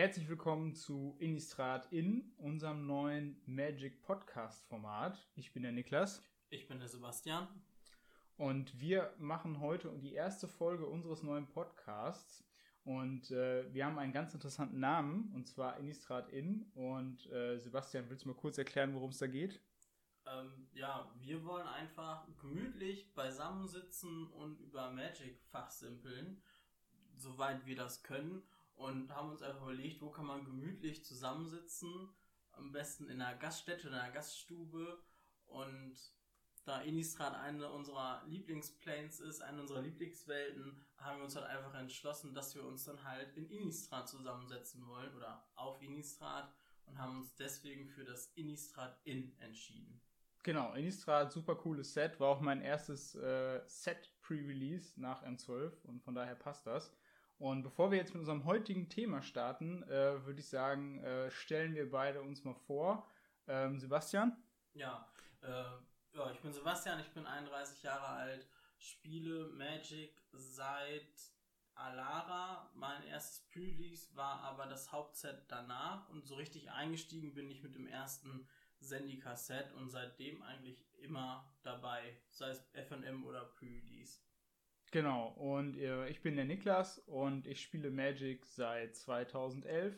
Herzlich willkommen zu Innistrad in unserem neuen Magic Podcast Format. Ich bin der Niklas. Ich bin der Sebastian. Und wir machen heute die erste Folge unseres neuen Podcasts. Und äh, wir haben einen ganz interessanten Namen, und zwar Innistrad in. Und äh, Sebastian, willst du mal kurz erklären, worum es da geht? Ähm, ja, wir wollen einfach gemütlich beisammensitzen und über Magic fachsimpeln, soweit wir das können und haben uns einfach überlegt, wo kann man gemütlich zusammensitzen, am besten in einer Gaststätte, in einer Gaststube und da Innistrad eine unserer Lieblingsplanes ist, eine unserer Lieblingswelten, haben wir uns halt einfach entschlossen, dass wir uns dann halt in Innistrad zusammensetzen wollen oder auf Innistrad und haben uns deswegen für das Innistrad In entschieden. Genau, Innistrad, super cooles Set, war auch mein erstes äh, Set Pre-Release nach M12 und von daher passt das. Und bevor wir jetzt mit unserem heutigen Thema starten, äh, würde ich sagen, äh, stellen wir beide uns mal vor. Ähm, Sebastian? Ja, äh, ja, ich bin Sebastian, ich bin 31 Jahre alt, spiele Magic seit Alara. Mein erstes Pre-Release war aber das Hauptset danach und so richtig eingestiegen bin ich mit dem ersten Zendika-Set und seitdem eigentlich immer dabei, sei es FNM oder Pre-Release. Genau, und äh, ich bin der Niklas und ich spiele Magic seit 2011.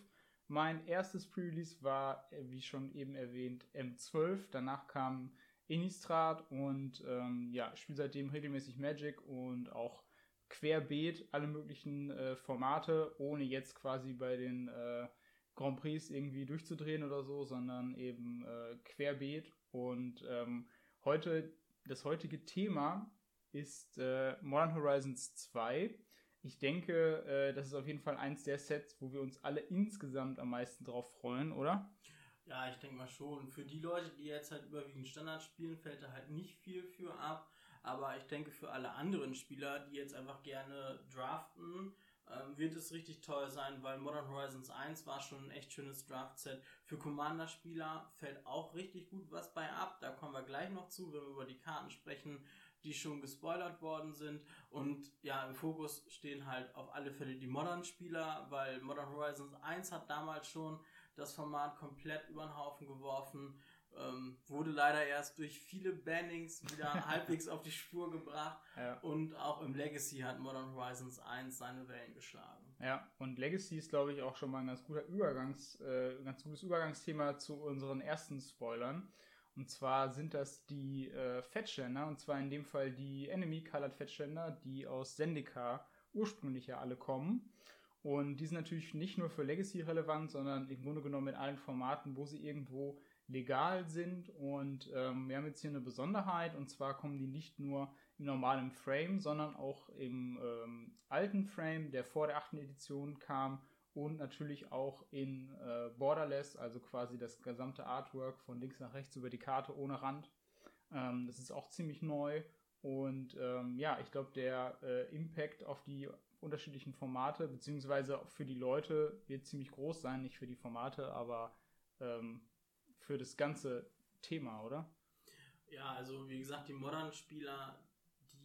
Mein erstes Pre-Release war, äh, wie schon eben erwähnt, M12. Danach kam Innistrad und ähm, ja, spiele seitdem regelmäßig Magic und auch querbeet alle möglichen äh, Formate, ohne jetzt quasi bei den äh, Grand Prix irgendwie durchzudrehen oder so, sondern eben äh, querbeet. Und ähm, heute, das heutige Thema ist äh, Modern Horizons 2. Ich denke, äh, das ist auf jeden Fall eins der Sets, wo wir uns alle insgesamt am meisten drauf freuen, oder? Ja, ich denke mal schon. Für die Leute, die jetzt halt überwiegend Standard spielen, fällt da halt nicht viel für ab. Aber ich denke, für alle anderen Spieler, die jetzt einfach gerne draften, ähm, wird es richtig toll sein, weil Modern Horizons 1 war schon ein echt schönes Draft-Set. Für Commander-Spieler fällt auch richtig gut was bei ab. Da kommen wir gleich noch zu, wenn wir über die Karten sprechen die schon gespoilert worden sind. Und ja, im Fokus stehen halt auf alle Fälle die Modern-Spieler, weil Modern Horizons 1 hat damals schon das Format komplett über den Haufen geworfen. Ähm, wurde leider erst durch viele Bannings wieder halbwegs auf die Spur gebracht. Ja. Und auch im Legacy hat Modern Horizons 1 seine Wellen geschlagen. Ja, und Legacy ist, glaube ich, auch schon mal ein ganz guter Übergangs, äh, ganz gutes Übergangsthema zu unseren ersten Spoilern. Und zwar sind das die äh, Fettständer, und zwar in dem Fall die Enemy Colored Fettständer, die aus Zendika ursprünglich ja alle kommen. Und die sind natürlich nicht nur für Legacy relevant, sondern im Grunde genommen in allen Formaten, wo sie irgendwo legal sind. Und ähm, wir haben jetzt hier eine Besonderheit, und zwar kommen die nicht nur im normalen Frame, sondern auch im ähm, alten Frame, der vor der achten Edition kam und natürlich auch in äh, Borderless, also quasi das gesamte Artwork von links nach rechts über die Karte ohne Rand. Ähm, das ist auch ziemlich neu und ähm, ja, ich glaube, der äh, Impact auf die unterschiedlichen Formate beziehungsweise für die Leute wird ziemlich groß sein, nicht für die Formate, aber ähm, für das ganze Thema, oder? Ja, also wie gesagt, die modernen Spieler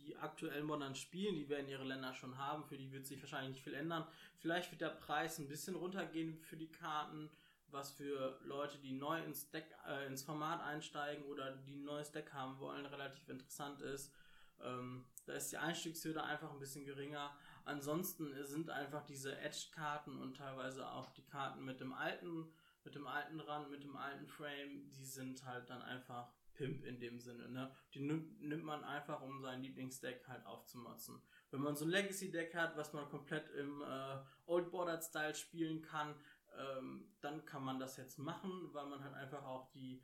die aktuell modern spielen, die werden ihre Länder schon haben, für die wird sich wahrscheinlich nicht viel ändern. Vielleicht wird der Preis ein bisschen runtergehen für die Karten, was für Leute, die neu ins Deck, äh, ins Format einsteigen oder die ein neues Deck haben wollen, relativ interessant ist. Ähm, da ist die Einstiegshürde einfach ein bisschen geringer. Ansonsten sind einfach diese Edge-Karten und teilweise auch die Karten mit dem alten, mit dem alten Rand, mit dem alten Frame, die sind halt dann einfach Pimp in dem Sinne, ne? Die nimmt, man einfach, um sein Lieblingsdeck halt aufzumotzen. Wenn man so ein Legacy-Deck hat, was man komplett im äh, Old Bordered-Style spielen kann, ähm, dann kann man das jetzt machen, weil man halt einfach auch die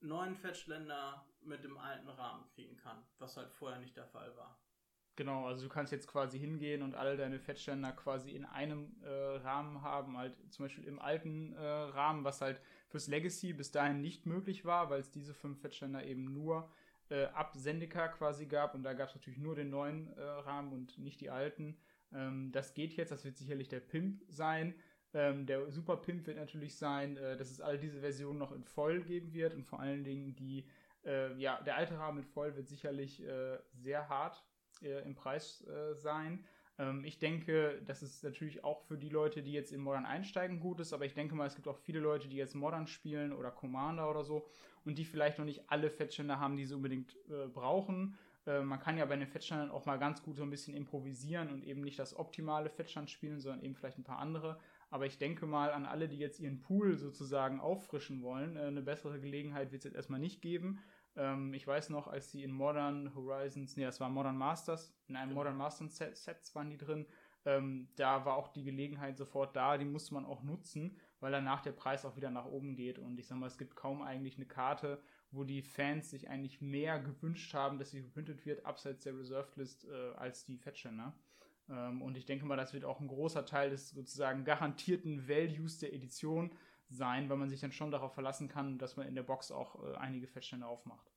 neuen Fetchländer mit dem alten Rahmen kriegen kann, was halt vorher nicht der Fall war. Genau, also du kannst jetzt quasi hingehen und alle deine Fettständer quasi in einem äh, Rahmen haben, halt zum Beispiel im alten äh, Rahmen, was halt fürs Legacy bis dahin nicht möglich war, weil es diese fünf Fettständer eben nur äh, ab Sendika quasi gab und da gab es natürlich nur den neuen äh, Rahmen und nicht die alten. Ähm, das geht jetzt, das wird sicherlich der Pimp sein. Ähm, der Super Pimp wird natürlich sein, äh, dass es all diese Versionen noch in voll geben wird und vor allen Dingen die, äh, ja, der alte Rahmen in voll wird sicherlich äh, sehr hart äh, im Preis sein. Ähm, ich denke, dass es natürlich auch für die Leute, die jetzt in Modern einsteigen, gut ist, aber ich denke mal, es gibt auch viele Leute, die jetzt Modern spielen oder Commander oder so und die vielleicht noch nicht alle Fettständer haben, die sie unbedingt äh, brauchen. Äh, man kann ja bei den Fettständern auch mal ganz gut so ein bisschen improvisieren und eben nicht das optimale Fettstand spielen, sondern eben vielleicht ein paar andere. Aber ich denke mal an alle, die jetzt ihren Pool sozusagen auffrischen wollen. Äh, eine bessere Gelegenheit wird es jetzt erstmal nicht geben. Ähm, ich weiß noch, als sie in Modern Horizons, nee, das war Modern Masters, in einem genau. Modern Masters Set, Sets waren die drin. Ähm, da war auch die Gelegenheit sofort da, die musste man auch nutzen, weil danach der Preis auch wieder nach oben geht. Und ich sag mal, es gibt kaum eigentlich eine Karte, wo die Fans sich eigentlich mehr gewünscht haben, dass sie geprintet wird, abseits der Reserved List, äh, als die Fetchender. Ähm, und ich denke mal, das wird auch ein großer Teil des sozusagen garantierten Values der Edition sein, weil man sich dann schon darauf verlassen kann, dass man in der Box auch äh, einige Feststände aufmacht.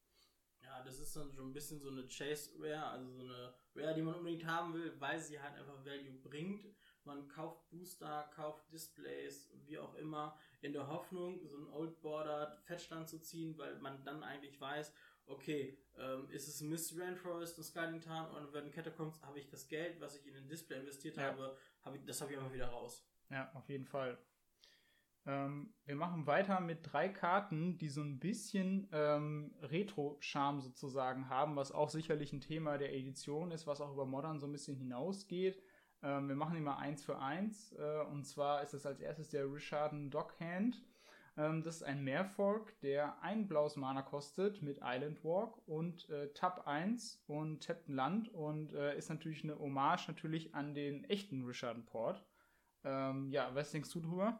Ja, das ist dann schon ein bisschen so eine Chase Rare, also so eine Rare, die man unbedingt haben will, weil sie halt einfach Value bringt. Man kauft Booster, kauft Displays, wie auch immer, in der Hoffnung, so ein Old Border Fettstand zu ziehen, weil man dann eigentlich weiß, okay, ähm, ist es Mystery Rainforest und Skyling Town und wenn Catacombs habe ich das Geld, was ich in den Display investiert ja. habe, hab ich, das habe ich einfach wieder raus. Ja, auf jeden Fall. Ähm, wir machen weiter mit drei Karten, die so ein bisschen ähm, Retro-Charme sozusagen haben, was auch sicherlich ein Thema der Edition ist, was auch über Modern so ein bisschen hinausgeht. Ähm, wir machen immer eins für eins. Äh, und zwar ist es als erstes der Richarden Dockhand. Ähm, das ist ein Mehrfolk, der ein blaues Mana kostet mit Island Walk und äh, Tab 1 und tappt ein Land und äh, ist natürlich eine Hommage natürlich an den echten Richarden Port. Ähm, ja, was denkst du drüber?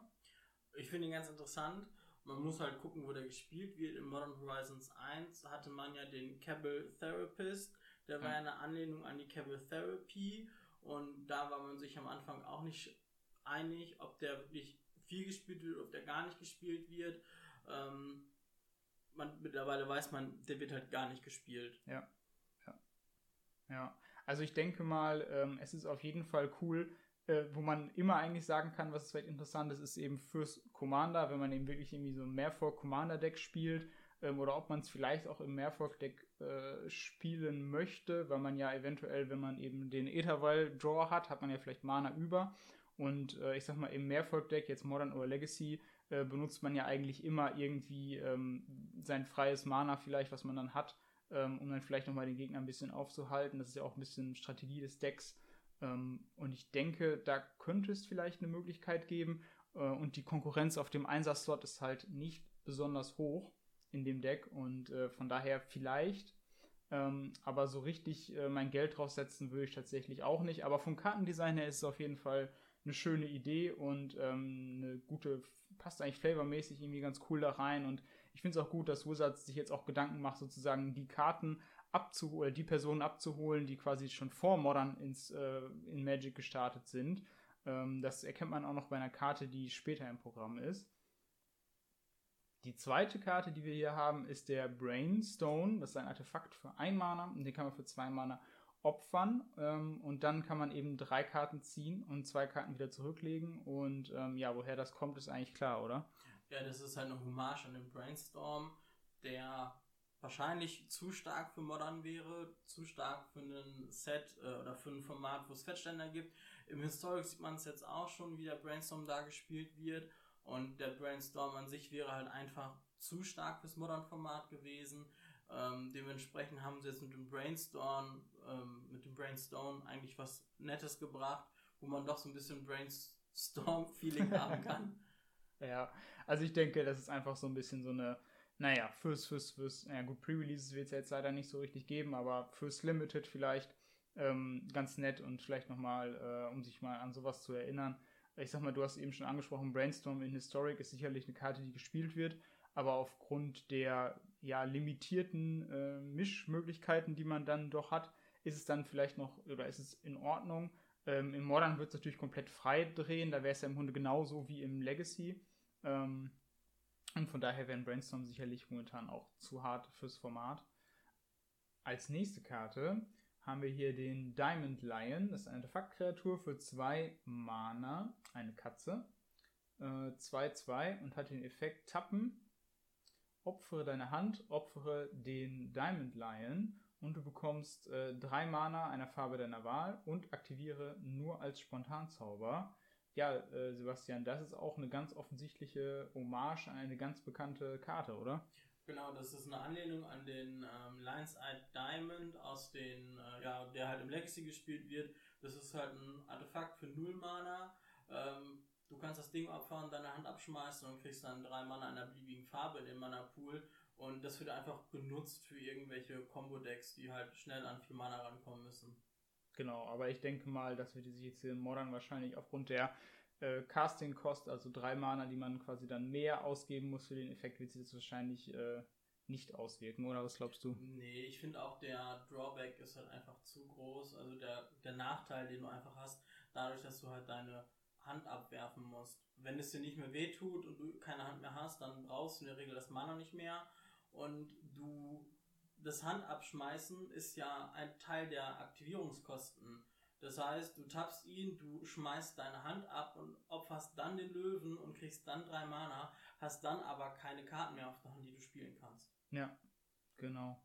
Ich finde ihn ganz interessant. Man muss halt gucken, wo der gespielt wird. In Modern Horizons 1 hatte man ja den Cable Therapist. Der war ja eine Anlehnung an die Cable Therapy. Und da war man sich am Anfang auch nicht einig, ob der wirklich viel gespielt wird, ob der gar nicht gespielt wird. Ähm, man, mittlerweile weiß man, der wird halt gar nicht gespielt. Ja. Ja. Ja. Also ich denke mal, ähm, es ist auf jeden Fall cool, äh, wo man immer eigentlich sagen kann, was vielleicht interessant ist, ist eben fürs Commander, wenn man eben wirklich irgendwie so ein Mehrfolk-Commander-Deck spielt ähm, oder ob man es vielleicht auch im Mehrfolk-Deck äh, spielen möchte, weil man ja eventuell, wenn man eben den Etherwall-Draw hat, hat man ja vielleicht Mana über und äh, ich sag mal, im Mehrfolk-Deck, jetzt Modern oder Legacy, äh, benutzt man ja eigentlich immer irgendwie ähm, sein freies Mana vielleicht, was man dann hat, ähm, um dann vielleicht nochmal den Gegner ein bisschen aufzuhalten. Das ist ja auch ein bisschen Strategie des Decks. Ähm, und ich denke, da könnte es vielleicht eine Möglichkeit geben. Äh, und die Konkurrenz auf dem Einsatzslot ist halt nicht besonders hoch in dem Deck. Und äh, von daher vielleicht. Ähm, aber so richtig äh, mein Geld draufsetzen würde ich tatsächlich auch nicht. Aber vom Kartendesign her ist es auf jeden Fall eine schöne Idee und ähm, eine gute, passt eigentlich flavormäßig irgendwie ganz cool da rein. Und ich finde es auch gut, dass Wizards sich jetzt auch Gedanken macht, sozusagen die Karten abzuholen, die Personen abzuholen, die quasi schon vor Modern ins, äh, in Magic gestartet sind. Ähm, das erkennt man auch noch bei einer Karte, die später im Programm ist. Die zweite Karte, die wir hier haben, ist der Brainstone. Das ist ein Artefakt für ein Mana und den kann man für zwei Mana opfern. Ähm, und dann kann man eben drei Karten ziehen und zwei Karten wieder zurücklegen. Und ähm, ja, woher das kommt, ist eigentlich klar, oder? Ja, das ist halt eine Hommage an den Brainstorm, der wahrscheinlich zu stark für Modern wäre, zu stark für ein Set äh, oder für ein Format, wo es Fettständer gibt. Im Historic sieht man es jetzt auch schon, wie der Brainstorm da gespielt wird. Und der Brainstorm an sich wäre halt einfach zu stark fürs Modern-Format gewesen. Ähm, dementsprechend haben sie jetzt mit dem Brainstorm, ähm, mit dem Brainstorm eigentlich was Nettes gebracht, wo man doch so ein bisschen Brainstorm-Feeling haben kann. Ja, also ich denke, das ist einfach so ein bisschen so eine naja, fürs, fürs, fürs, ja gut, Pre-Releases wird es jetzt leider nicht so richtig geben, aber fürs Limited vielleicht ähm, ganz nett und vielleicht nochmal, äh, um sich mal an sowas zu erinnern. Ich sag mal, du hast eben schon angesprochen, Brainstorm in Historic ist sicherlich eine Karte, die gespielt wird, aber aufgrund der ja limitierten äh, Mischmöglichkeiten, die man dann doch hat, ist es dann vielleicht noch, oder ist es in Ordnung. Ähm, Im Modern wird es natürlich komplett frei drehen, da wäre es ja im Grunde genauso wie im Legacy. Ähm, und von daher wären Brainstorm sicherlich momentan auch zu hart fürs Format. Als nächste Karte haben wir hier den Diamond Lion. Das ist eine Artefaktkreatur für zwei Mana, eine Katze. 2-2 äh, und hat den Effekt Tappen. Opfere deine Hand, opfere den Diamond Lion und du bekommst äh, drei Mana einer Farbe deiner Wahl und aktiviere nur als Spontanzauber. Ja, äh, Sebastian, das ist auch eine ganz offensichtliche Hommage an eine ganz bekannte Karte, oder? Genau, das ist eine Anlehnung an den ähm, Lions Eye Diamond aus den, äh, ja, der halt im Legacy gespielt wird. Das ist halt ein Artefakt für Null Mana. Ähm, du kannst das Ding opfern, deine Hand abschmeißen und kriegst dann drei Mana einer beliebigen Farbe in den Mana Pool. Und das wird einfach genutzt für irgendwelche Combo-Decks, die halt schnell an vier Mana rankommen müssen. Genau, aber ich denke mal, dass wir die sich jetzt hier in Modern wahrscheinlich aufgrund der äh, Casting-Cost, also drei Mana, die man quasi dann mehr ausgeben muss für den Effekt, wird sich das wahrscheinlich äh, nicht auswirken, oder was glaubst du? Nee, ich finde auch der Drawback ist halt einfach zu groß. Also der, der Nachteil, den du einfach hast, dadurch, dass du halt deine Hand abwerfen musst. Wenn es dir nicht mehr wehtut und du keine Hand mehr hast, dann brauchst du in der Regel das Mana nicht mehr. Und du, das Handabschmeißen ist ja ein Teil der Aktivierungskosten. Das heißt, du tappst ihn, du schmeißt deine Hand ab und opferst dann den Löwen und kriegst dann drei Mana, hast dann aber keine Karten mehr auf der Hand, die du spielen kannst. Ja, genau.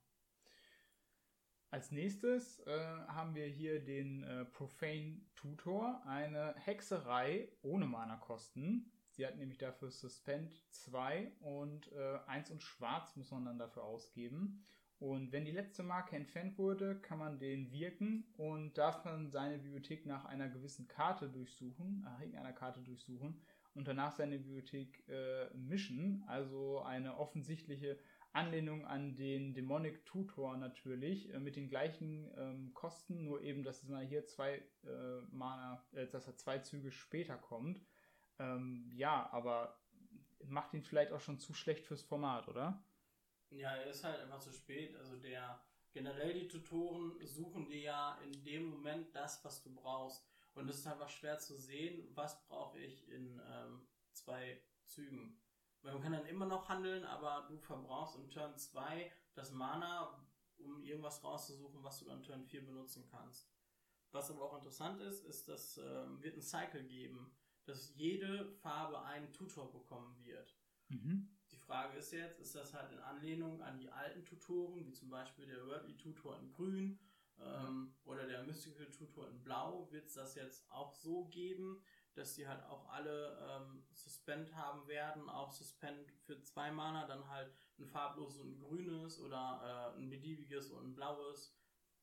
Als nächstes äh, haben wir hier den äh, Profane Tutor, eine Hexerei ohne Mana-Kosten. Sie hat nämlich dafür Suspend 2 und äh, 1 und Schwarz muss man dann dafür ausgeben. Und wenn die letzte Marke entfernt wurde, kann man den wirken und darf man seine Bibliothek nach einer gewissen Karte durchsuchen, nach irgendeiner Karte durchsuchen und danach seine Bibliothek äh, mischen. Also eine offensichtliche Anlehnung an den Demonic Tutor natürlich, äh, mit den gleichen ähm, Kosten, nur eben, dass es mal hier zwei äh, Mana, äh, dass er zwei Züge später kommt. Ähm, ja, aber macht ihn vielleicht auch schon zu schlecht fürs Format, oder? Ja, er ist halt einfach zu spät. Also der generell die Tutoren suchen dir ja in dem Moment das, was du brauchst. Und es ist einfach schwer zu sehen, was brauche ich in ähm, zwei Zügen. Weil man kann dann immer noch handeln, aber du verbrauchst im Turn 2 das Mana, um irgendwas rauszusuchen, was du dann Turn 4 benutzen kannst. Was aber auch interessant ist, ist, dass ähm, wird ein Cycle geben, dass jede Farbe einen Tutor bekommen wird. Mhm. Frage ist jetzt, ist das halt in Anlehnung an die alten Tutoren, wie zum Beispiel der Wordly Tutor in Grün ähm, oder der Mystical Tutor in Blau, wird es das jetzt auch so geben, dass die halt auch alle ähm, Suspend haben werden, auch Suspend für zwei Mana, dann halt ein farbloses und ein grünes oder äh, ein beliebiges und ein blaues.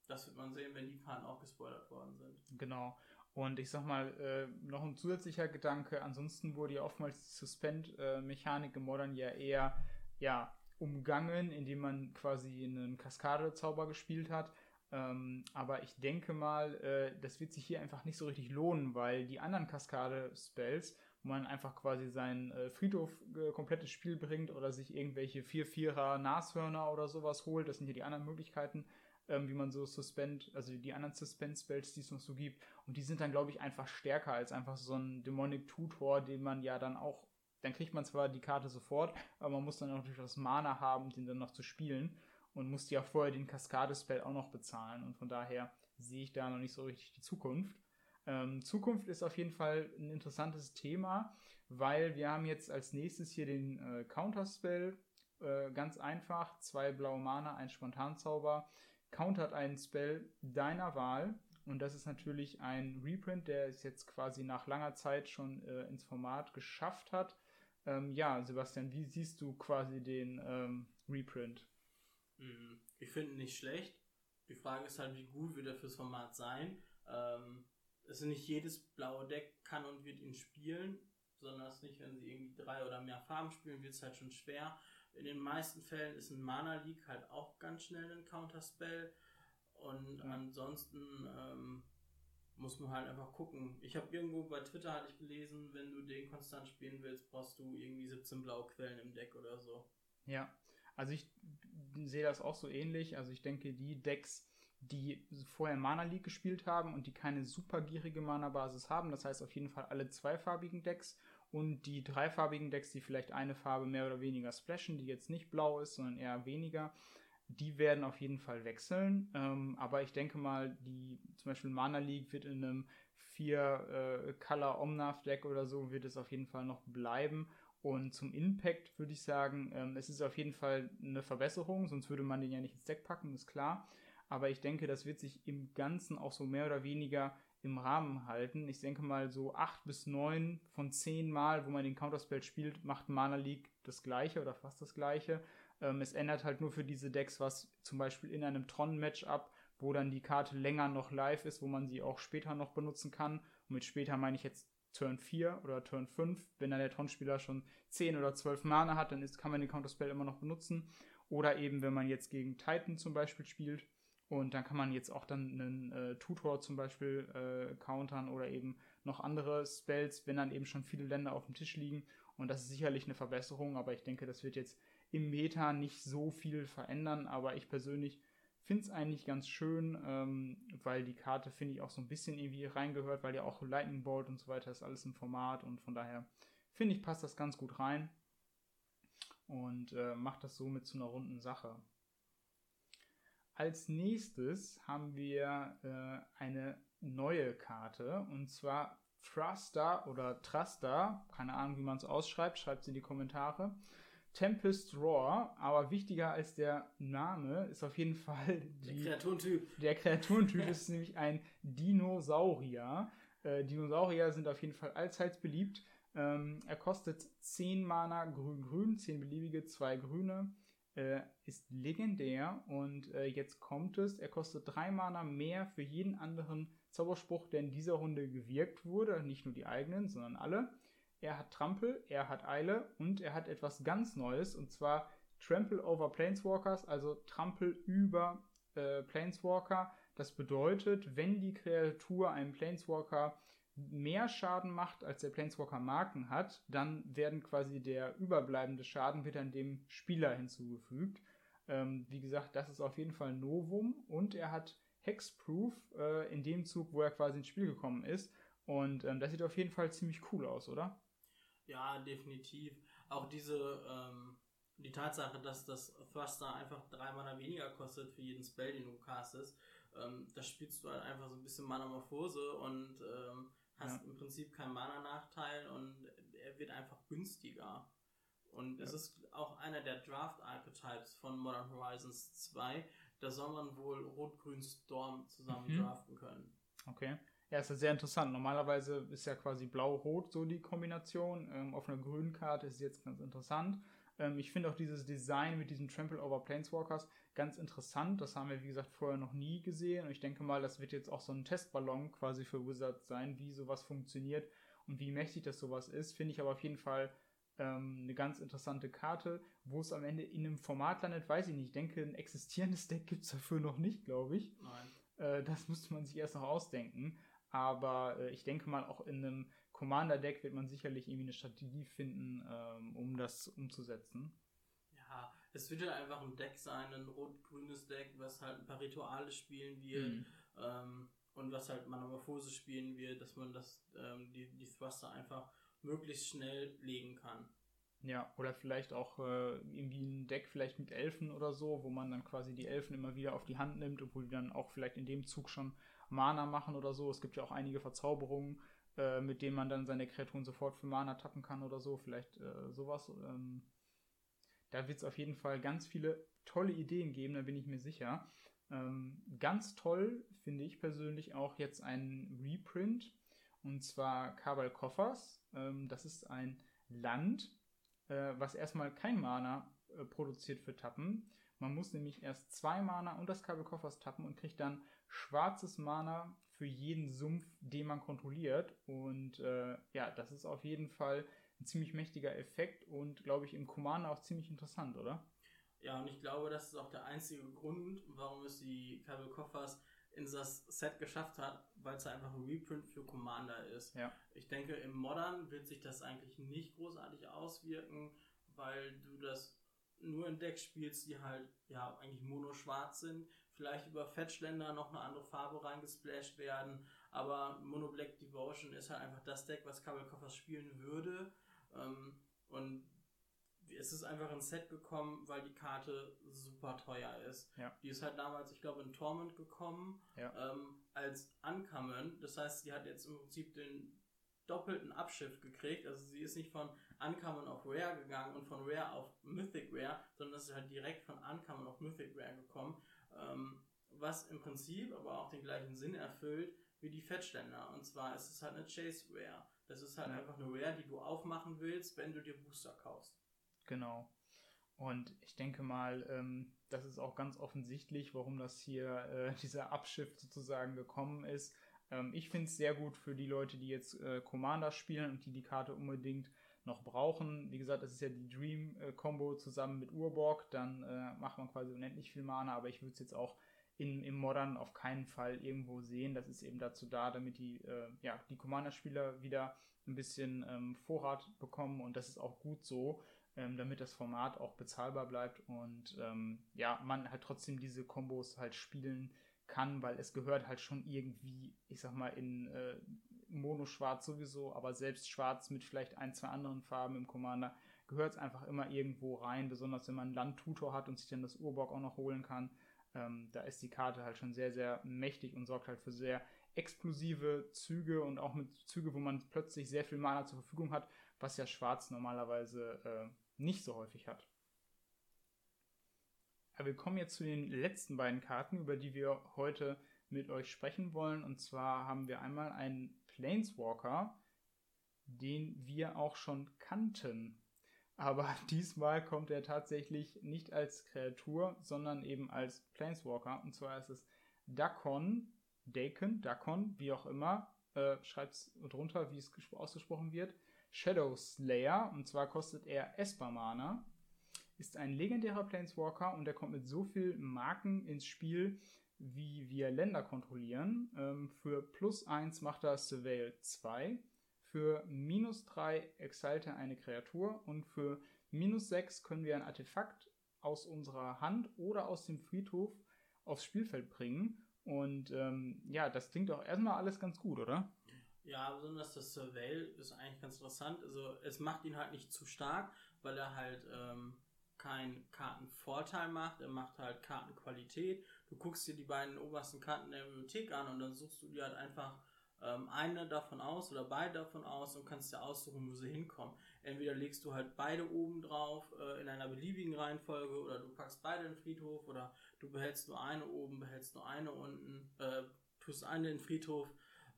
Das wird man sehen, wenn die Karten auch gespoilert worden sind. Genau. Und ich sag mal, äh, noch ein zusätzlicher Gedanke, ansonsten wurde ja oftmals die Suspend-Mechanik im Modern ja eher ja, umgangen, indem man quasi einen Kaskade-Zauber gespielt hat. Ähm, aber ich denke mal, äh, das wird sich hier einfach nicht so richtig lohnen, weil die anderen Kaskade-Spells, wo man einfach quasi seinen äh, Friedhof äh, komplettes Spiel bringt oder sich irgendwelche 4-4er Nashörner oder sowas holt, das sind ja die anderen Möglichkeiten, ähm, wie man so Suspend, also die anderen Suspense-Spells, die es noch so gibt. Und die sind dann, glaube ich, einfach stärker als einfach so ein Demonic Tutor, den man ja dann auch, dann kriegt man zwar die Karte sofort, aber man muss dann auch natürlich das Mana haben, den dann noch zu spielen. Und muss ja vorher den Kaskade-Spell auch noch bezahlen. Und von daher sehe ich da noch nicht so richtig die Zukunft. Ähm, Zukunft ist auf jeden Fall ein interessantes Thema, weil wir haben jetzt als nächstes hier den äh, Counter-Spell. Äh, ganz einfach, zwei blaue Mana, ein Spontanzauber countert einen Spell deiner Wahl. Und das ist natürlich ein Reprint, der es jetzt quasi nach langer Zeit schon äh, ins Format geschafft hat. Ähm, ja, Sebastian, wie siehst du quasi den ähm, Reprint? Hm, ich finde ihn nicht schlecht. Die Frage ist halt, wie gut wird er fürs Format sein. Ähm, also nicht jedes blaue Deck kann und wird ihn spielen, sondern es nicht, wenn sie irgendwie drei oder mehr Farben spielen, wird es halt schon schwer. In den meisten Fällen ist ein Mana Leak halt auch ganz schnell ein Counterspell. Und ja. ansonsten ähm, muss man halt einfach gucken. Ich habe irgendwo bei Twitter hatte ich gelesen, wenn du den konstant spielen willst, brauchst du irgendwie 17 blaue Quellen im Deck oder so. Ja, also ich sehe das auch so ähnlich. Also ich denke, die Decks, die vorher Mana League gespielt haben und die keine super gierige Mana-Basis haben, das heißt auf jeden Fall alle zweifarbigen Decks und die dreifarbigen Decks, die vielleicht eine Farbe mehr oder weniger splashen, die jetzt nicht blau ist, sondern eher weniger, die werden auf jeden Fall wechseln. Ähm, aber ich denke mal, die zum Beispiel Mana League wird in einem 4 äh, oder so, wird es auf jeden Fall noch bleiben. Und zum Impact würde ich sagen, ähm, es ist auf jeden Fall eine Verbesserung, sonst würde man den ja nicht ins Deck packen, ist klar. aber ich denke, das wird sich im Ganzen auch so mehr oder weniger im Rahmen halten. Ich denke mal so acht bis neun von zehn Mal, wo man den Counterspell spielt, macht Mana League das gleiche oder fast das gleiche. Ähm, es ändert halt nur für diese Decks was, zum Beispiel in einem Tron-Matchup, wo dann die Karte länger noch live ist, wo man sie auch später noch benutzen kann. Und mit später meine ich jetzt Turn 4 oder Turn 5. Wenn dann der Tron-Spieler schon 10 oder 12 Mana hat, dann ist, kann man den Counterspell immer noch benutzen. Oder eben, wenn man jetzt gegen Titan zum Beispiel spielt, und dann kann man jetzt auch dann einen äh, Tutor zum Beispiel äh, countern oder eben noch andere Spells, wenn dann eben schon viele Länder auf dem Tisch liegen. Und das ist sicherlich eine Verbesserung, aber ich denke, das wird jetzt im Meta nicht so viel verändern. Aber ich persönlich finde es eigentlich ganz schön, ähm, weil die Karte, finde ich, auch so ein bisschen irgendwie reingehört, weil ja auch Lightning Bolt und so weiter ist alles im Format und von daher finde ich, passt das ganz gut rein und äh, macht das somit zu einer runden Sache. Als nächstes haben wir äh, eine neue Karte und zwar Thruster oder Truster, keine Ahnung, wie man es ausschreibt, schreibt es in die Kommentare. Tempest Roar, aber wichtiger als der Name ist auf jeden Fall die, der Kreaturentyp. Der Kreaturentyp ist nämlich ein Dinosaurier. Äh, Dinosaurier sind auf jeden Fall allseits beliebt. Ähm, er kostet 10 Mana grün-grün, 10 beliebige, 2 grüne äh, ist legendär und äh, jetzt kommt es, er kostet 3 Mana mehr für jeden anderen Zauberspruch, der in dieser Runde gewirkt wurde, nicht nur die eigenen, sondern alle. Er hat Trampel, er hat Eile und er hat etwas ganz Neues und zwar Trample over Planeswalkers, also Trampel über äh, Planeswalker. Das bedeutet, wenn die Kreatur einem Planeswalker mehr Schaden macht, als der Planeswalker Marken hat, dann werden quasi der überbleibende Schaden wird dann dem Spieler hinzugefügt. Ähm, wie gesagt, das ist auf jeden Fall ein Novum und er hat Hexproof äh, in dem Zug, wo er quasi ins Spiel gekommen ist. Und ähm, das sieht auf jeden Fall ziemlich cool aus, oder? Ja, definitiv. Auch diese, ähm, die Tatsache, dass das Thruster einfach drei Mana weniger kostet für jeden Spell, den du castest, ähm, da spielst du halt einfach so ein bisschen Manamorphose und ähm, hast ja. im Prinzip keinen Mana-Nachteil und er wird einfach günstiger. Und ja. es ist auch einer der Draft-Archetypes von Modern Horizons 2. Da soll man wohl Rot-Grün Storm zusammen mhm. draften können. Okay. Ja, ist ja sehr interessant. Normalerweise ist ja quasi Blau-Rot so die Kombination. Ähm, auf einer grünen Karte ist jetzt ganz interessant. Ähm, ich finde auch dieses Design mit diesem Trample over Planeswalkers ganz interessant. Das haben wir, wie gesagt, vorher noch nie gesehen. Und ich denke mal, das wird jetzt auch so ein Testballon quasi für Wizards sein, wie sowas funktioniert und wie mächtig das sowas ist. Finde ich aber auf jeden Fall ähm, eine ganz interessante Karte. Wo es am Ende in einem Format landet, weiß ich nicht. Ich denke, ein existierendes Deck gibt es dafür noch nicht, glaube ich. Nein. Äh, das müsste man sich erst noch ausdenken. Aber äh, ich denke mal, auch in einem Commander-Deck wird man sicherlich irgendwie eine Strategie finden, ähm, um das umzusetzen es wird ja einfach ein Deck sein, ein rot-grünes Deck, was halt ein paar Rituale spielen wird mhm. ähm, und was halt Metamorphose spielen wird, dass man das, ähm, die, die Thruster einfach möglichst schnell legen kann. Ja, oder vielleicht auch äh, irgendwie ein Deck vielleicht mit Elfen oder so, wo man dann quasi die Elfen immer wieder auf die Hand nimmt, obwohl die dann auch vielleicht in dem Zug schon Mana machen oder so. Es gibt ja auch einige Verzauberungen, äh, mit denen man dann seine Kreaturen sofort für Mana tappen kann oder so. Vielleicht äh, sowas. Ähm, da wird es auf jeden Fall ganz viele tolle Ideen geben, da bin ich mir sicher. Ähm, ganz toll finde ich persönlich auch jetzt ein Reprint und zwar Kabal Koffers. Ähm, das ist ein Land, äh, was erstmal kein Mana äh, produziert für Tappen. Man muss nämlich erst zwei Mana und das Kabel Koffers tappen und kriegt dann schwarzes Mana für jeden Sumpf, den man kontrolliert. Und äh, ja, das ist auf jeden Fall ein ziemlich mächtiger Effekt und, glaube ich, im Commander auch ziemlich interessant, oder? Ja, und ich glaube, das ist auch der einzige Grund, warum es die Kabel Koffers in das Set geschafft hat, weil es einfach ein Reprint für Commander ist. Ja. Ich denke, im Modern wird sich das eigentlich nicht großartig auswirken, weil du das nur in Decks spielst, die halt ja eigentlich mono-schwarz sind. Vielleicht über Fetchländer noch eine andere Farbe reingesplasht werden, aber Mono Black Devotion ist halt einfach das Deck, was Kabel Koffers spielen würde. Ähm, und es ist einfach ein Set gekommen, weil die Karte super teuer ist. Ja. Die ist halt damals, ich glaube, in Torment gekommen ja. ähm, als Uncommon. Das heißt, sie hat jetzt im Prinzip den doppelten Abschiff gekriegt. Also sie ist nicht von Uncommon auf Rare gegangen und von Rare auf Mythic Rare, sondern es ist halt direkt von Uncommon auf Mythic Rare gekommen. Ähm, was im Prinzip aber auch den gleichen Sinn erfüllt wie die Fettständer. Und zwar ist es halt eine Chase Rare. Das ist halt ja. einfach eine Rare, die du aufmachen willst, wenn du dir Booster kaufst. Genau. Und ich denke mal, ähm, das ist auch ganz offensichtlich, warum das hier, äh, dieser Abschiff sozusagen gekommen ist. Ähm, ich finde es sehr gut für die Leute, die jetzt äh, Commander spielen und die die Karte unbedingt noch brauchen. Wie gesagt, das ist ja die Dream-Combo zusammen mit Urborg. Dann äh, macht man quasi unendlich viel Mana, aber ich würde es jetzt auch in, im Modern auf keinen Fall irgendwo sehen. Das ist eben dazu da, damit die, äh, ja, die Commander-Spieler wieder ein bisschen ähm, Vorrat bekommen und das ist auch gut so, ähm, damit das Format auch bezahlbar bleibt und ähm, ja, man halt trotzdem diese Kombos halt spielen kann, weil es gehört halt schon irgendwie, ich sag mal, in äh, Mono-Schwarz sowieso, aber selbst Schwarz mit vielleicht ein, zwei anderen Farben im Commander gehört es einfach immer irgendwo rein, besonders wenn man einen Landtutor hat und sich dann das Urborg auch noch holen kann. Ähm, da ist die Karte halt schon sehr, sehr mächtig und sorgt halt für sehr explosive Züge und auch mit Züge, wo man plötzlich sehr viel Mana zur Verfügung hat, was ja Schwarz normalerweise äh, nicht so häufig hat. Aber wir kommen jetzt zu den letzten beiden Karten, über die wir heute mit euch sprechen wollen. Und zwar haben wir einmal einen Planeswalker, den wir auch schon kannten. Aber diesmal kommt er tatsächlich nicht als Kreatur, sondern eben als Planeswalker. Und zwar ist es Dakon, Daken, Dakon, wie auch immer. Äh, Schreibt es drunter, wie es ausgesprochen wird. Shadow Slayer. Und zwar kostet er Esper Mana. Ist ein legendärer Planeswalker und er kommt mit so viel Marken ins Spiel, wie wir Länder kontrollieren. Ähm, für plus 1 macht er Surveil 2. Für minus 3 exalte eine Kreatur und für minus 6 können wir ein Artefakt aus unserer Hand oder aus dem Friedhof aufs Spielfeld bringen. Und ähm, ja, das klingt auch erstmal alles ganz gut, oder? Ja, besonders das Surveil ist eigentlich ganz interessant. Also es macht ihn halt nicht zu stark, weil er halt ähm, keinen Kartenvorteil macht. Er macht halt Kartenqualität. Du guckst dir die beiden obersten Karten der Bibliothek an und dann suchst du dir halt einfach ähm, eine davon aus oder beide davon aus und kannst dir aussuchen, wo sie hinkommen. Entweder legst du halt beide oben drauf äh, in einer beliebigen Reihenfolge oder du packst beide in den Friedhof oder du behältst nur eine oben, behältst nur eine unten, äh, tust eine in den Friedhof.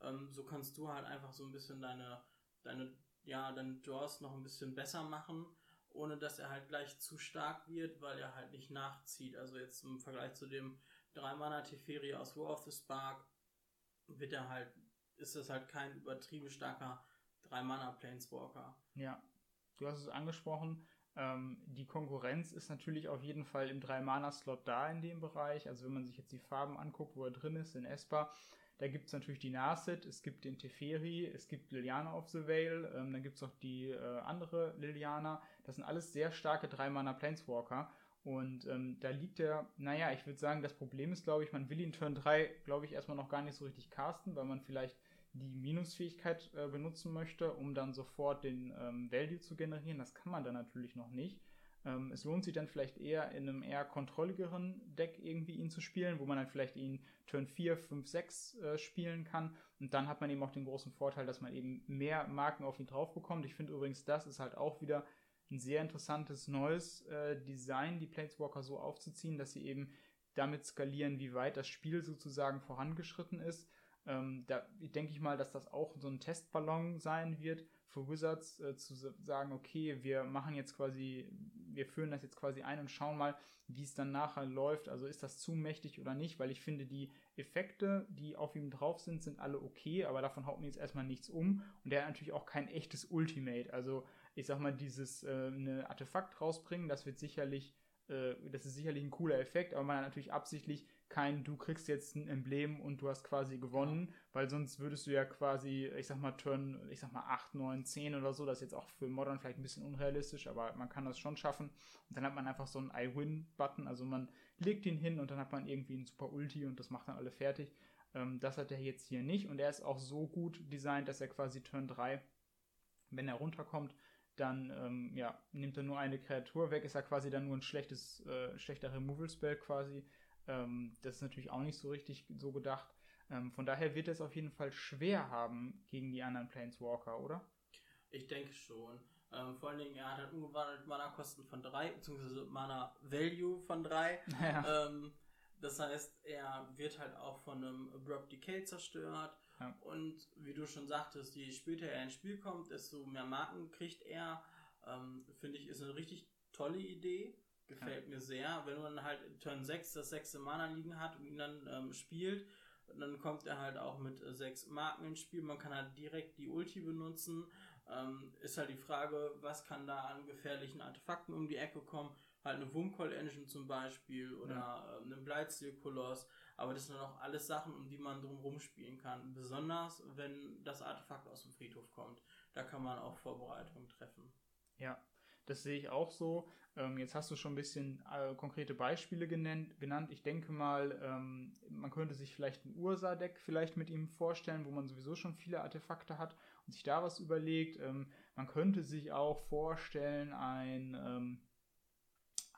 Ähm, so kannst du halt einfach so ein bisschen deine, deine, ja, deine Draws noch ein bisschen besser machen, ohne dass er halt gleich zu stark wird, weil er halt nicht nachzieht. Also jetzt im Vergleich zu dem 3 Mana Teferi aus War of the Spark wird er halt ist das halt kein übertrieben starker 3-Mana-Planeswalker. Ja, du hast es angesprochen. Ähm, die Konkurrenz ist natürlich auf jeden Fall im 3-Mana-Slot da in dem Bereich. Also wenn man sich jetzt die Farben anguckt, wo er drin ist, in Esper, da gibt es natürlich die Narset, es gibt den Teferi, es gibt Liliana of the Veil, ähm, dann gibt es auch die äh, andere Liliana. Das sind alles sehr starke 3-Mana-Planeswalker. Und ähm, da liegt er, naja, ich würde sagen, das Problem ist, glaube ich, man will ihn Turn 3, glaube ich, erstmal noch gar nicht so richtig casten, weil man vielleicht die Minusfähigkeit äh, benutzen möchte, um dann sofort den ähm, Value zu generieren. Das kann man dann natürlich noch nicht. Ähm, es lohnt sich dann vielleicht eher in einem eher kontrolligeren Deck irgendwie ihn zu spielen, wo man dann vielleicht ihn Turn 4, 5, 6 äh, spielen kann. Und dann hat man eben auch den großen Vorteil, dass man eben mehr Marken auf ihn drauf bekommt. Ich finde übrigens, das ist halt auch wieder ein sehr interessantes neues äh, Design, die Planeswalker so aufzuziehen, dass sie eben damit skalieren, wie weit das Spiel sozusagen vorangeschritten ist ähm, da denke ich mal, dass das auch so ein Testballon sein wird für Wizards, äh, zu sagen, okay, wir machen jetzt quasi, wir führen das jetzt quasi ein und schauen mal, wie es dann nachher läuft. Also ist das zu mächtig oder nicht, weil ich finde, die Effekte, die auf ihm drauf sind, sind alle okay, aber davon haut mir jetzt erstmal nichts um. Und der hat natürlich auch kein echtes Ultimate. Also ich sag mal, dieses äh, eine Artefakt rausbringen, das wird sicherlich, äh, das ist sicherlich ein cooler Effekt, aber man hat natürlich absichtlich kein, du kriegst jetzt ein Emblem und du hast quasi gewonnen, weil sonst würdest du ja quasi, ich sag mal, Turn, ich sag mal 8, 9, 10 oder so, das ist jetzt auch für Modern vielleicht ein bisschen unrealistisch, aber man kann das schon schaffen. Und dann hat man einfach so einen I-Win-Button, also man legt ihn hin und dann hat man irgendwie einen super Ulti und das macht dann alle fertig. Ähm, das hat er jetzt hier nicht. Und er ist auch so gut designt, dass er quasi Turn 3, wenn er runterkommt, dann ähm, ja, nimmt er nur eine Kreatur weg, ist er quasi dann nur ein schlechtes, äh, schlechter Removal-Spell quasi ähm, das ist natürlich auch nicht so richtig so gedacht. Ähm, von daher wird es auf jeden Fall schwer haben gegen die anderen Planeswalker, oder? Ich denke schon. Ähm, vor allen Dingen, er hat halt umgewandelt Mana-Kosten von 3, beziehungsweise Mana-Value von 3. Ja. Ähm, Das heißt, er wird halt auch von einem Abrupt Decay zerstört. Ja. Und wie du schon sagtest, je später er ins Spiel kommt, desto mehr Marken kriegt er. Ähm, Finde ich, ist eine richtig tolle Idee. Gefällt mir sehr. Wenn man halt in Turn 6 das sechste Mana liegen hat und ihn dann ähm, spielt, dann kommt er halt auch mit äh, sechs Marken ins Spiel. Man kann halt direkt die Ulti benutzen. Ähm, ist halt die Frage, was kann da an gefährlichen Artefakten um die Ecke kommen. Halt eine Wumcall Engine zum Beispiel oder Ja. ähm, einen Blightsteel Koloss. Aber das sind auch alles Sachen, um die man drumherum spielen kann. Besonders, wenn das Artefakt aus dem Friedhof kommt. Da kann man auch Vorbereitungen treffen. Ja, das sehe ich auch so. Ähm, jetzt hast du schon ein bisschen äh, konkrete Beispiele genannt, genannt. Ich denke mal, ähm, man könnte sich vielleicht ein Ursa-Deck vielleicht mit ihm vorstellen, wo man sowieso schon viele Artefakte hat und sich da was überlegt. Ähm, man könnte sich auch vorstellen, ein, ähm,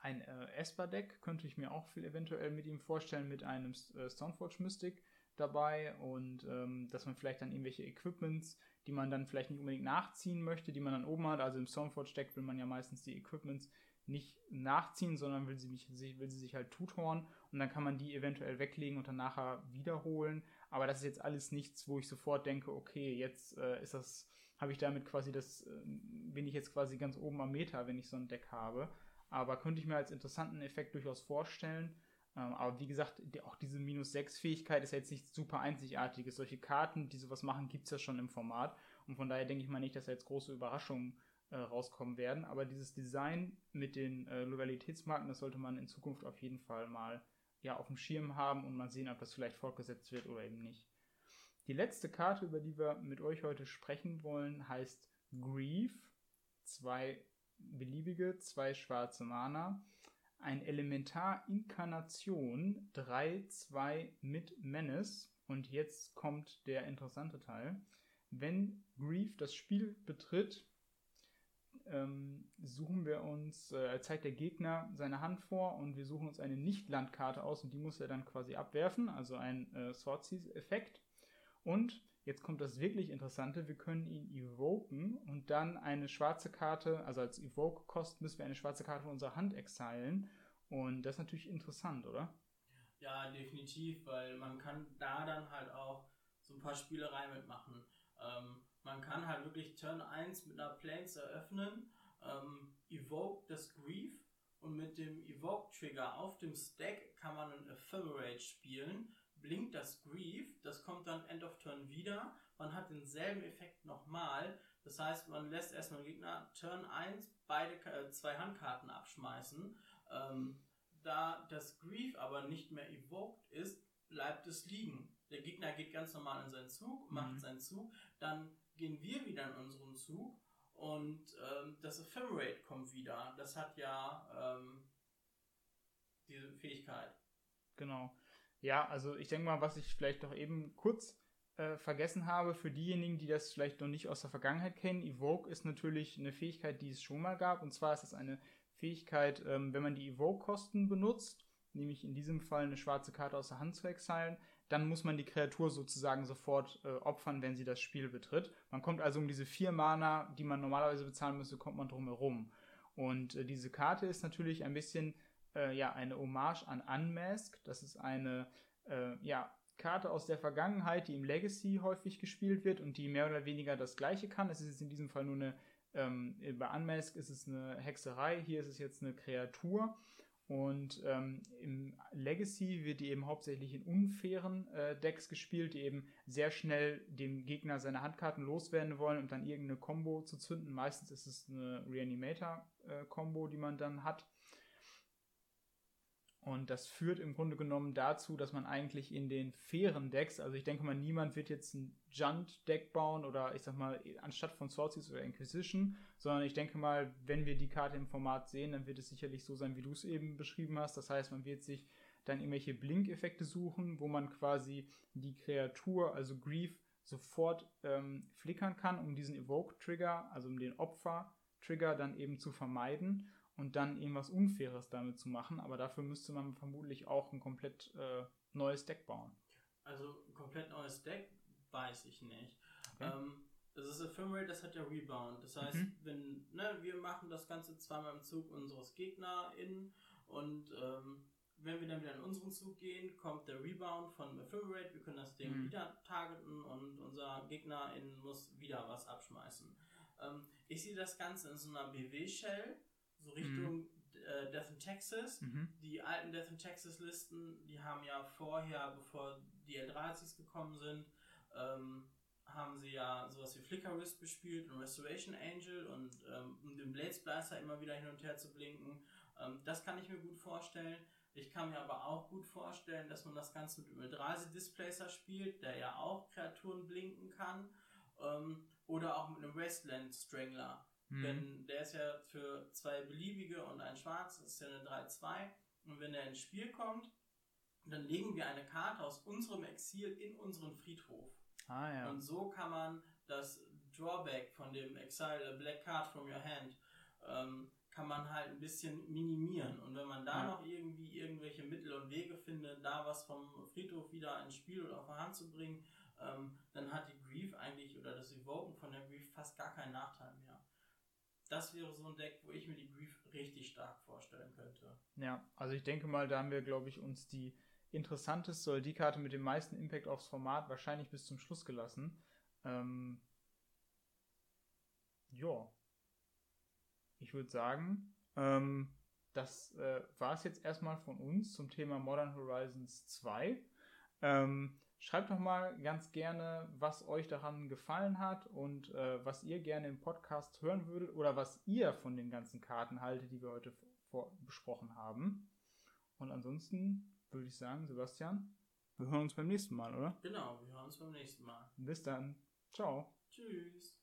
ein äh, Esper-Deck könnte ich mir auch viel eventuell mit ihm vorstellen, mit einem äh, Stoneforge Mystic dabei und ähm, dass man vielleicht dann irgendwelche Equipments die man dann vielleicht nicht unbedingt nachziehen möchte, die man dann oben hat. Also im Stoneforge-Deck will man ja meistens die Equipments nicht nachziehen, sondern will sie, mich, will sie sich halt tutoren und dann kann man die eventuell weglegen und dann nachher wiederholen. Aber das ist jetzt alles nichts, wo ich sofort denke, okay, jetzt äh, ist das, habe ich damit quasi das, äh, bin ich jetzt quasi ganz oben am Meter, wenn ich so ein Deck habe. Aber könnte ich mir als interessanten Effekt durchaus vorstellen. Ähm, aber wie gesagt, auch diese minus 6 Fähigkeit ist ja jetzt nichts super einzigartiges. Solche Karten, die sowas machen, gibt es ja schon im Format. Und von daher denke ich mal nicht, dass da jetzt große Überraschungen äh, rauskommen werden. Aber dieses Design mit den äh, Loyalitätsmarken, das sollte man in Zukunft auf jeden Fall mal ja, auf dem Schirm haben und mal sehen, ob das vielleicht fortgesetzt wird oder eben nicht. Die letzte Karte, über die wir mit euch heute sprechen wollen, heißt Grief. Zwei beliebige, zwei schwarze Mana ein Elementar Inkarnation 3-2 mit Menace. Und jetzt kommt der interessante Teil. Wenn Grief das Spiel betritt, ähm, suchen wir uns, äh, zeigt der Gegner seine Hand vor und wir suchen uns eine Nicht-Landkarte aus und die muss er dann quasi abwerfen, also ein äh, Swordseize-Effekt. Und jetzt kommt das wirklich Interessante, wir können ihn evoken und dann eine schwarze Karte, also als Evoke-Kost müssen wir eine schwarze Karte von unserer Hand exilen. Und das ist natürlich interessant, oder? Ja, definitiv, weil man kann da dann halt auch so ein paar Spielereien mitmachen. Ähm, man kann halt wirklich Turn 1 mit einer Planes eröffnen, ähm, Evoke das Grief und mit dem Evoke-Trigger auf dem Stack kann man ein Ephemerate spielen, blinkt das Grief, das kommt dann End of Turn wieder, man hat denselben Effekt nochmal, das heißt, man lässt erstmal den Gegner Turn 1 beide äh, zwei Handkarten abschmeißen. Ähm, da das Grief aber nicht mehr evoked ist, bleibt es liegen. Der Gegner geht ganz normal in seinen Zug, macht Mhm. seinen Zug, dann gehen wir wieder in unseren Zug und ähm, das Ephemerate kommt wieder. Das hat ja ähm, diese Fähigkeit. Genau. Ja, also ich denke mal, was ich vielleicht noch eben kurz äh, vergessen habe, für diejenigen, die das vielleicht noch nicht aus der Vergangenheit kennen, Evoke ist natürlich eine Fähigkeit, die es schon mal gab. Und zwar ist es eine Fähigkeit, ähm, wenn man die Evoke-Kosten benutzt, nämlich in diesem Fall eine schwarze Karte aus der Hand zu exilen, dann muss man die Kreatur sozusagen sofort äh, opfern, wenn sie das Spiel betritt. Man kommt also um diese vier Mana, die man normalerweise bezahlen müsste, kommt man drum herum. Und äh, diese Karte ist natürlich ein bisschen äh, ja, eine Hommage an Unmask. Das ist eine äh, ja, Karte aus der Vergangenheit, die im Legacy häufig gespielt wird und die mehr oder weniger das gleiche kann. Es ist jetzt in diesem Fall nur eine, ähm, bei Unmask ist es eine Hexerei, hier ist es jetzt eine Kreatur. Und ähm, im Legacy wird die eben hauptsächlich in unfairen äh, Decks gespielt, die eben sehr schnell dem Gegner seine Handkarten loswerden wollen, um dann irgendeine Combo zu zünden. Meistens ist es eine Reanimator-Combo, die man dann hat. Und das führt im Grunde genommen dazu, dass man eigentlich in den fairen Decks, also ich denke mal, niemand wird jetzt ein Junt-Deck bauen oder ich sag mal, anstatt von Swordseize oder Inquisition, sondern ich denke mal, wenn wir die Karte im Format sehen, dann wird es sicherlich so sein, wie du es eben beschrieben hast. Das heißt, man wird sich dann irgendwelche Blink-Effekte suchen, wo man quasi die Kreatur, also Grief, sofort ähm, flickern kann, um diesen Evoke-Trigger, also um den Opfer-Trigger dann eben zu vermeiden und dann irgendwas Unfaires damit zu machen. Aber dafür müsste man vermutlich auch ein komplett äh, neues Deck bauen. Also ein komplett neues Deck, weiß ich nicht. Okay. Ähm, das ist Ephemerate, das hat ja Rebound. Das heißt, Mhm. wenn, ne, wir machen das Ganze zweimal im Zug unseres GegnerInnen und ähm, wenn wir dann wieder in unseren Zug gehen, kommt der Rebound von Ephemerate. Wir können das Ding Mhm. wieder targeten und unser Gegner in muss wieder was abschmeißen. Ähm, ich sehe das Ganze in so einer BW-Shell, so Richtung äh, Death in Texas. Mhm. Die alten Death in Texas Listen, die haben ja vorher, bevor die Eldrazi's gekommen sind, ähm, haben sie ja sowas wie Flicker Wisp gespielt und Restoration Angel und ähm, um den Blade Splicer immer wieder hin und her zu blinken. Ähm, das kann ich mir gut vorstellen. Ich kann mir aber auch gut vorstellen, dass man das Ganze mit dem Eldrazi Displacer spielt, der ja auch Kreaturen blinken kann. Ähm, oder auch mit einem Wasteland Strangler. Mhm. Denn der ist ja für zwei beliebige und ein schwarz, das ist ja eine 3-2. Und wenn er ins Spiel kommt, dann legen wir eine Karte aus unserem Exil in unseren Friedhof. Ah ja. Und so kann man das Drawback von dem Exile a Black Card from your hand ähm, kann man halt ein bisschen minimieren. Und wenn man da Ja. noch irgendwie irgendwelche Mittel und Wege findet, da was vom Friedhof wieder ins Spiel oder auf die Hand zu bringen, ähm, dann hat die Grief eigentlich oder das Evoken von der Grief fast gar keinen Nachteil mehr. Das wäre so ein Deck, wo ich mir die Grief richtig stark vorstellen könnte. Ja, also ich denke mal, da haben wir, glaube ich, uns die interessanteste oder die Karte mit dem meisten Impact aufs Format wahrscheinlich bis zum Schluss gelassen. Ähm, ja. Ich würde sagen, ähm, das äh, war es jetzt erstmal von uns zum Thema Modern Horizons 2. Ähm, schreibt doch mal ganz gerne, was euch daran gefallen hat und äh, was ihr gerne im Podcast hören würdet oder was ihr von den ganzen Karten haltet, die wir heute besprochen haben. Und ansonsten würde ich sagen, Sebastian, wir hören uns beim nächsten Mal, oder? Genau, wir hören uns beim nächsten Mal. Bis dann. Ciao. Tschüss.